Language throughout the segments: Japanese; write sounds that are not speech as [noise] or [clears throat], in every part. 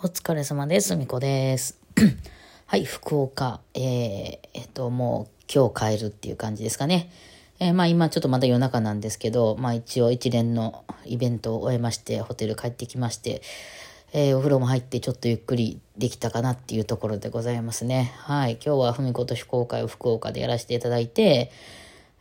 お疲れ様です。みこです。[clears throat] はい、福岡、えー、えっと、もう今日帰るっていう感じですかね。えーまあ今ちょっとまだ夜中なんですけど、まあ一応一連のイベントを終えまして、ホテル帰ってきまして、えーお風呂も入ってちょっとゆっくりできたかなっていうところでございますね。はい、今日はふみこと非公開を福岡でやらせていただいて、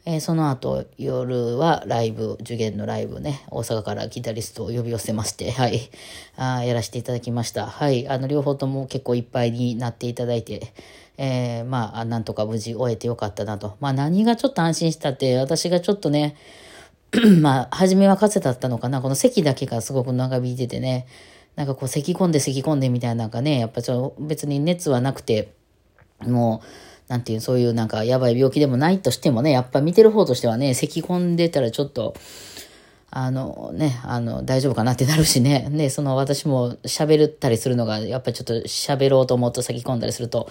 えーその後夜はライブ、受験のライブね、大阪からギタリストを呼び寄せまして、はい、あやらせていただきました。はい、あの両方とも結構いっぱいになっていただいて、えーまあ、なんとか無事終えてよかったなと。まあ何がちょっと安心したって、私がちょっとね、[clears throat] まあ、初めは風だったのかな。この咳だけがすごく長引いててね。なんかこう、咳き込んで咳き込んでみたいなのがね、やっぱちょ別に熱はなくて、もう、なんていう、そういうなんかやばい病気でもないとしてもね、やっぱ見てる方としてはね、咳込んでたらちょっと、あのね、あの、大丈夫かなってなるしね。ね、その私も喋ったりするのが、やっぱりちょっと喋ろうと思うと咳込んだりすると、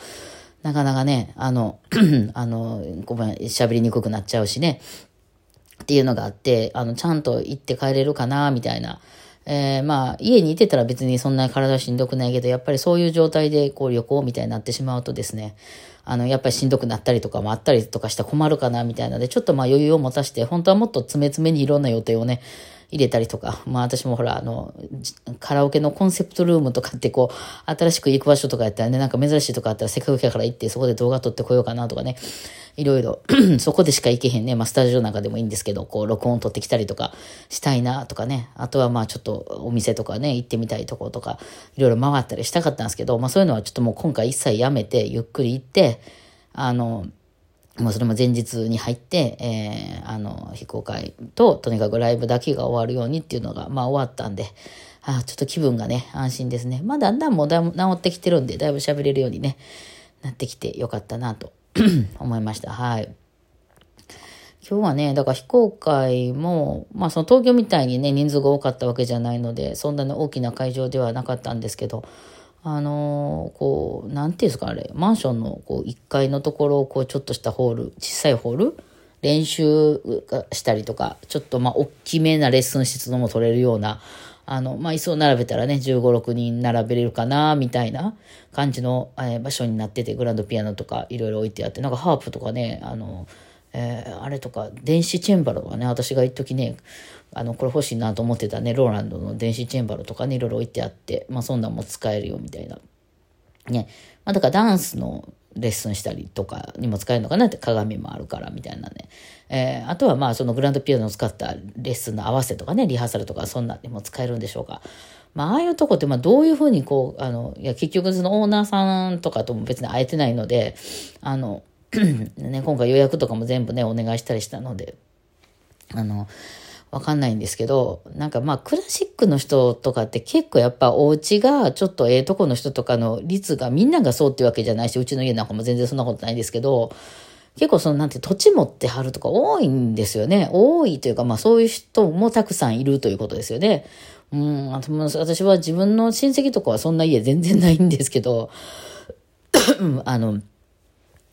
なかなかね、あの、[clears throat] あの、ごめん、喋りにくくなっちゃうしね。っていうのがあって、あの、ちゃんと行って帰れるかな、みたいな。えーまあ、家にいてたら別にそんな体しんどくないけど、やっぱりそういう状態でこう旅行みたいになってしまうとですね、あの、やっぱりしんどくなったりとかもあったりとかしたら困るかな、みたいなので、ちょっとまあ余裕を持たして、本当はもっと詰め詰めにいろんな予定をね、入れたりとか、まあ私もほら、あの、カラオケのコンセプトルームとかってこう、新しく行く場所とかやったらね、なんか珍しいとかあったらせっかくやから行ってそこで動画撮ってこようかなとかね、いろいろ、[clears throat] そこでしか行けへんね、まあスタジオなんかでもいいんですけど、こう録音撮ってきたりとかしたいなとかね、あとはまあちょっとお店とかね、行ってみたいとことか、いろいろ回ったりしたかったんですけど、まあそういうのはちょっともう今回一切やめて、ゆっくり行って、あの、もうそれも前日に入って、えーあの、非公開と、とにかくライブだけが終わるようにっていうのが、まあ終わったんで、あーちょっと気分がね、安心ですね。まあだんだんもうだ治ってきてるんで、だいぶ喋れるようにね、なってきてよかったなと [clears throat] 思いました。はい。今日はね、だから非公開も、まあその東京みたいにね、人数が多かったわけじゃないので、そんなに大きな会場ではなかったんですけど、あのーこう、なんていうんですか、あれ、マンションのこう1階のところをこうちょっとしたホール、小さいホール練習したりとか、ちょっとまあ大きめなレッスン室のも取れるような、あの、まあ椅子を並べたらね、15、6人並べれるかな、みたいな感じの、えー場所になってて、グランドピアノとかいろいろ置いてあって、なんかハープとかね、あの、えーあれとか、電子チェンバロとかね、私が一時ね、あの、これ欲しいなと思ってたね、ローランドの電子チェンバロとかね、いろいろ置いてあって、まあそんなんも使えるよみたいな。ね。まあだからダンスのレッスンしたりとかにも使えるのかなって鏡もあるからみたいなね。えーあとはまあそのグランドピアノを使ったレッスンの合わせとかね、リハーサルとかそんなんにも使えるんでしょうか。まあああいうとこってまあどういうふうにこう、あの、いや結局そのオーナーさんとかとも別に会えてないので、あの、[clears throat] ね、今回予約とかも全部ね、お願いしたりしたので、あの、わかんないんですけど、なんかまあクラシックの人とかって結構やっぱお家がちょっとええとこの人とかの率がみんながそうっていうわけじゃないし、うちの家なんかも全然そんなことないですけど、結構そのなんて土地持ってはるとか多いんですよね。多いというかまあそういう人もたくさんいるということですよね。うん、私は自分の親戚とかはそんな家全然ないんですけど、[clears throat] あの、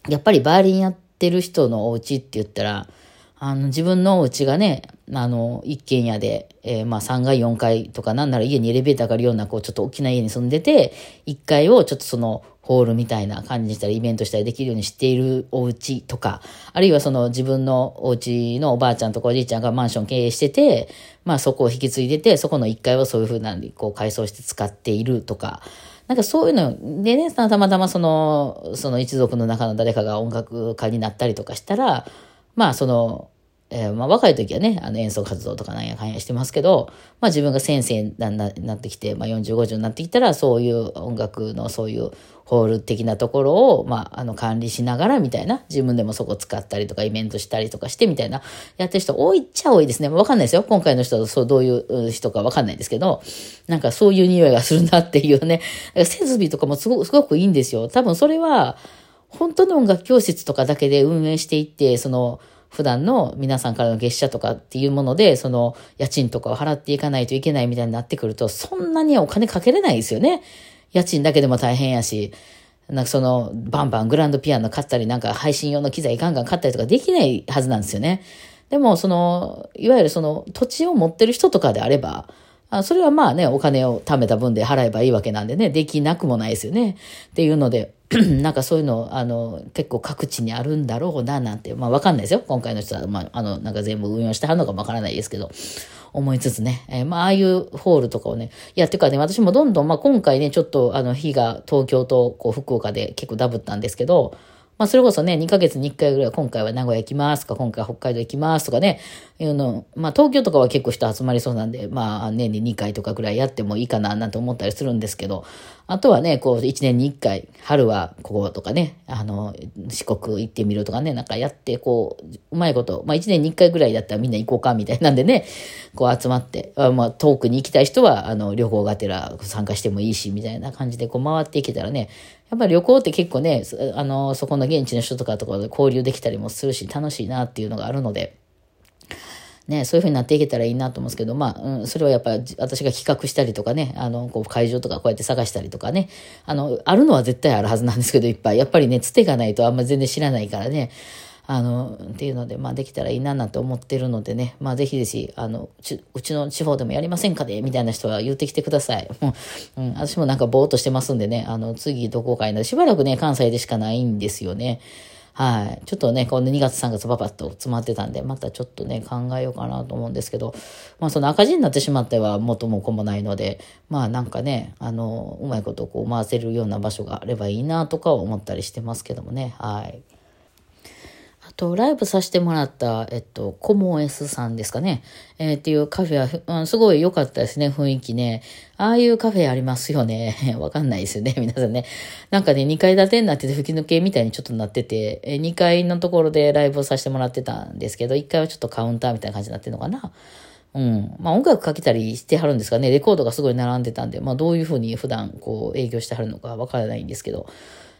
やっぱりバーリンやってる人のお家って言ったら、あの、自分のお家がね、あの、一軒家で、えーまあ3階、4階とかなんなら家にエレベーターがあるような、こう、ちょっと大きな家に住んでて、1階をちょっとその、ホールみたいな感じにしたり、イベントしたりできるようにしているお家とか、あるいはその自分のお家のおばあちゃんとかおじいちゃんがマンション経営してて、まあそこを引き継いでて、そこの1階をそういうふうなこう改装して使っているとか、なんかそういうのでね、たまたまその、その一族の中の誰かが音楽家になったりとかしたら、まあその、えーまあ若い時はね、あの演奏活動とかなんやかんやしてますけど、まあ自分が先生になななってきて、まあ40、50になってきたら、そういう音楽のそういうホール的なところを、まああの管理しながらみたいな、自分でもそこ使ったりとかイベントしたりとかしてみたいな、やってる人多いっちゃ多いですね。わかんないですよ。今回の人、そうどういう人かわかんないですけど、なんかそういう匂いがするなっていうね、設備とかもすご、すごくいいんですよ。多分それは、本当の音楽教室とかだけで運営していって、その、普段の皆さんからの月謝とかっていうもので、その家賃とかを払っていかないといけないみたいになってくると、そんなにお金かけれないですよね。家賃だけでも大変やし、なんかその、バンバングランドピアノ買ったり、なんか配信用の機材ガンガン買ったりとかできないはずなんですよね。でも、その、いわゆるその土地を持ってる人とかであれば、あそれはまあね、お金を貯めた分で払えばいいわけなんでね、できなくもないですよね。っていうので、[clears throat] なんかそういうの、あの、結構各地にあるんだろうな、なんて、まあわかんないですよ。今回の人は、まあ、あの、なんか全部運用してはるのかもわからないですけど、思いつつね、えー、まあ、ああいうホールとかをね、いや、てかね、私もどんどん、まあ今回ね、ちょっと、あの、日が東京とこう福岡で結構ダブったんですけど、まあ、それこそね、2ヶ月に1回ぐらい、今回は名古屋行きますとか、今回は北海道行きますとかね、いうの、まあ、東京とかは結構人集まりそうなんで、まあ、年に2回とかぐらいやってもいいかな、なんて思ったりするんですけど、あとはね、こう、1年に1回、春はこことかね、あの、四国行ってみるとかね、なんかやって、こう、うまいこと、まあ、1年に1回ぐらいだったらみんな行こうか、みたいなんでね、こう集まって、まあ、遠くに行きたい人は、あの、旅行がてら参加してもいいし、みたいな感じで、こう、回っていけたらね、やっぱり旅行って結構ね、あの、そこの現地の人とかとかで交流できたりもするし、楽しいなっていうのがあるので、ね、そういう風になっていけたらいいなと思うんですけど、まあ、うん、それはやっぱり私が企画したりとかね、あの、こう会場とかこうやって探したりとかね、あの、あるのは絶対あるはずなんですけど、いっぱい。やっぱりね、つてがないとあんま全然知らないからね、あの、っていうので、まあ、できたらいいななんて思ってるのでね、まあ、ぜひぜひ、あの、うちの地方でもやりませんかねみたいな人は言ってきてください。[laughs] うん、私もなんかぼーっとしてますんでね、あの、次どこかになしばらくね、関西でしかないんですよね。はい。ちょっとね、この2月3月パパッと詰まってたんで、またちょっとね、考えようかなと思うんですけど、まあその赤字になってしまっては元も子もないので、まあなんかね、あの、うまいことこう回せるような場所があればいいなとか思ったりしてますけどもね、はい。と、ライブさせてもらった、えっと、コモ S さんですかね。えー、っていうカフェは、うん、すごい良かったですね、雰囲気ね。ああいうカフェありますよね。[laughs] わかんないですよね、[laughs] 皆さんね。なんかね、2階建てになってて吹き抜けみたいにちょっとなってて、え2階のところでライブをさせてもらってたんですけど、1階はちょっとカウンターみたいな感じになってるのかな。うん。まあ音楽かけたりしてはるんですかね。レコードがすごい並んでたんで、まあどういうふうに普段こう営業してはるのかわからないんですけど、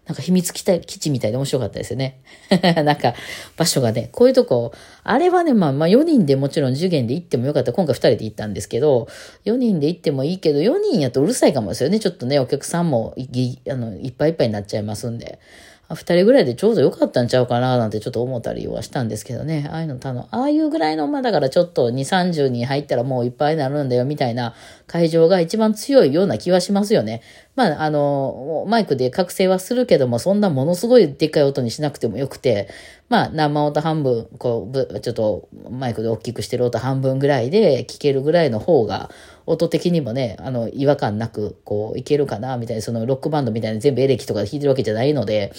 なんか秘密基地みたいで面白かったですよね。[laughs] なんか場所がね、こういうとこ、あれはね、まあまあ4人でもちろん受験で行ってもよかった。今回2人で行ったんですけど、4人で行ってもいいけど、4人やとうるさいかもですよね。ちょっとね、お客さんもいあのいっぱいいっぱいになっちゃいますんで。二人ぐらいでちょうど良かったんちゃうかななんてちょっと思ったりはしたんですけどね。ああいうのたの、ああいうぐらいの、まあだからちょっと2、30人入ったらもういっぱいになるんだよみたいな会場が一番強いような気はしますよね。まああの、マイクで覚醒はするけども、そんなものすごいでっかい音にしなくてもよくて、まあ生音半分、こう、ちょっとマイクで大きくしてる音半分ぐらいで聞けるぐらいの方が、音的にもね、あの、違和感なく、こう、いけるかな、みたいな、そのロックバンドみたいな全部エレキとか弾いてるわけじゃないので、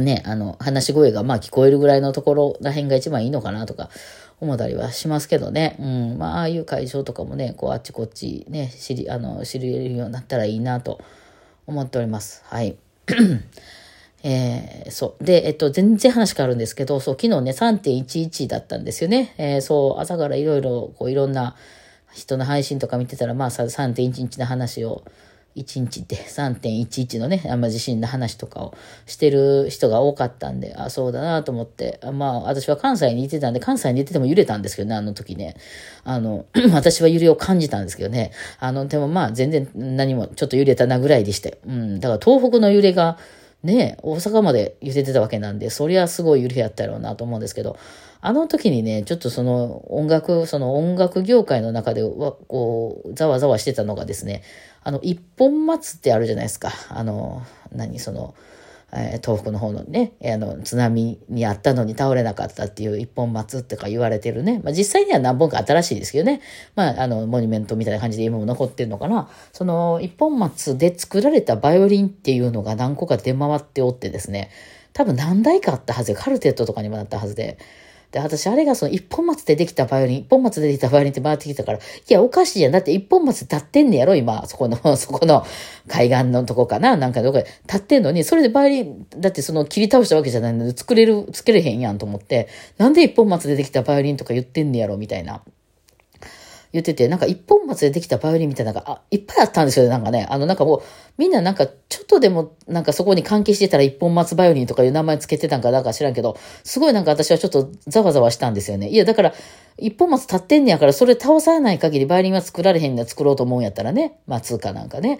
ね、あの、話し声がまあ聞こえるぐらいのところら辺が一番いいのかなとか思ったりはしますけどね。うん。まあ、ああいう会場とかもね、こう、あっちこっちね、知り、あの、知れるようになったらいいなと思っております。はい。えー、そう。で、えっと、全然話変わるんですけど、そう、昨日ね、3.11だったんですよね。えー、そう、朝からいろいろ、こう、いろんな人の配信とか見てたら、まあ、3.11の話を、1日って3.11のね、あんま地震の話とかをしてる人が多かったんで、あ、そうだなと思って、まあ私は関西にいてたんで、関西にいてても揺れたんですけどね、あの時ね。あの、[clears throat] 私は揺れを感じたんですけどね。あの、でもまあ全然何もちょっと揺れたなぐらいでして。うん、だから東北の揺れが、ね、大阪まで揺れてたわけなんで、そりゃすごい揺れやったやろうなと思うんですけど、あの時にね、ちょっとその音楽、その音楽業界の中でわ、こう、ざわざわしてたのがですね、あの、一本松ってあるじゃないですか。あの、何、その、えー、東北の方のね、あの、津波にあったのに倒れなかったっていう一本松ってか言われてるね。まあ実際には何本か新しいですけどね。まあ、あの、モニュメントみたいな感じで今も残ってるのかな。その一本松で作られたバイオリンっていうのが何個か出回っておってですね、多分何台かあったはずで、カルテットとかにもなったはずで、で、私、あれがその一本松でできたバイオリン、一本松でできたバイオリンって回ってきたから、いや、おかしいやん。だって一本松立ってんねやろ、今。そこの、[laughs] そこの海岸のとこかななんかどこで立ってんのに、それでバイオリン、だってその切り倒したわけじゃないので、作れる、作れへんやんと思って、なんで一本松でできたバイオリンとか言ってんねやろ、みたいな。言ってて、なんか一本松でできたバイオリンみたいなのが、あ、いっぱいあったんですよね、なんかね。あの、なんかもう、みんななんか、ちょっとでも、なんかそこに関係してたら一本松バイオリンとかいう名前つけてたんかなんか知らんけど、すごいなんか私はちょっとざわざわしたんですよね。いや、だから、一本松立ってんねやから、それ倒さない限りバイオリンは作られへんの作ろうと思うんやったらね、松かなんかね。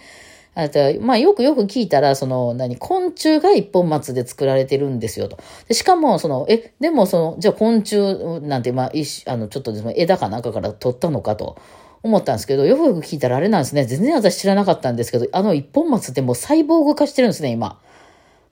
あと、まあよくよく聞いたら、その、何、昆虫が一本松で作られてるんですよと。でしかも、その、え、でもその、じゃあ昆虫なんて、まあ、一あの、ちょっとですね、枝かなんかから取ったのかと。思ったんですけど、よくよく聞いたらあれなんですね。全然私知らなかったんですけど、あの一本松ってもうサイボーグ化してるんですね、今。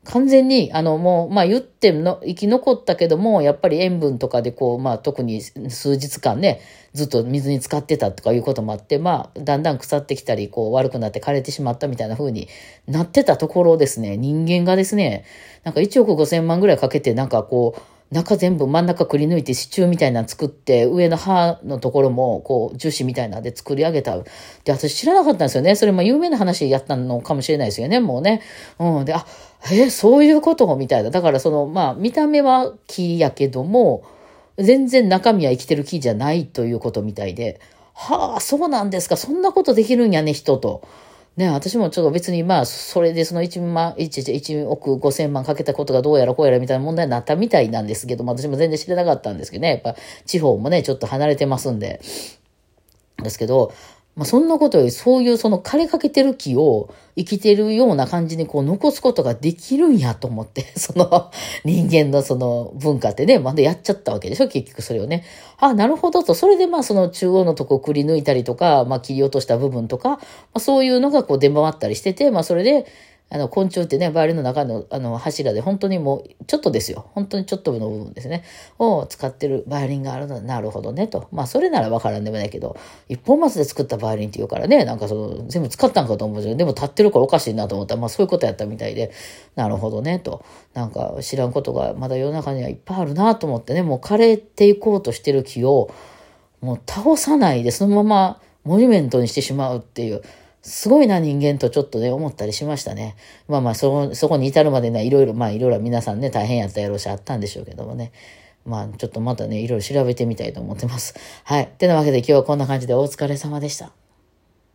完全に、あの、もう、まあ言っての、生き残ったけども、やっぱり塩分とかでこう、まあ特に数日間ね、ずっと水に浸かってたとかいうこともあって、まあ、だんだん腐ってきたり、こう悪くなって枯れてしまったみたいな風になってたところですね、人間がですね、なんか1億5千万ぐらいかけて、なんかこう、中全部真ん中くり抜いて支柱みたいなの作って、上の歯のところも、こう、樹脂みたいなで作り上げた。で、私知らなかったんですよね。それも有名な話やったのかもしれないですよね、もうね。うん。で、あ、えそういうこと？みたいな。だからその、まあ、見た目は木やけども、全然中身は生きてる木じゃないということみたいで、はあ、そうなんですか。そんなことできるんやね、人と。ね、私もちょっと別にまあ、それでその1万、1, 1億5千万かけたことがどうやらこうやらみたいな問題になったみたいなんですけども、私も全然知らなかったんですけどね、やっぱ地方もね、ちょっと離れてますんで。ですけど、まあ、そんなことより、そういうその枯れかけてる木を生きてるような感じにこう残すことができるんやと思って、[laughs] その人間のその文化ってね、まだやっちゃったわけでしょ結局それをね。あ、なるほどと。それでまあその中央のとこをくり抜いたりとか、まあ切り落とした部分とか、まあそういうのがこう出回ったりしてて、まあそれで、あの、昆虫ってね、バイオリンの中のあの柱で本当にもうちょっとですよ。本当にちょっとの部分ですね。を使ってるバイオリンがあるのなるほどねと。まあそれならわからんでもないけど、一本松で作ったバイオリンって言うからね、なんかその全部使ったんかと思うけど、でも立ってるからおかしいなと思ったら、まあそういうことやったみたいで、なるほどねと。なんか知らんことがまだ世の中にはいっぱいあるなと思ってね、もう枯れていこうとしてる木を、もう倒さないでそのままモニュメントにしてしまうっていう。すごいな人間とちょっとね、思ったりしましたね。まあまあ、そ、そこに至るまでね、いろいろ、まあいろいろ皆さんね、大変やったやろうし、あったんでしょうけどもね。まあ、ちょっとまたね、いろいろ調べてみたいと思ってます。はい。てなわけで今日はこんな感じでお疲れ様でした。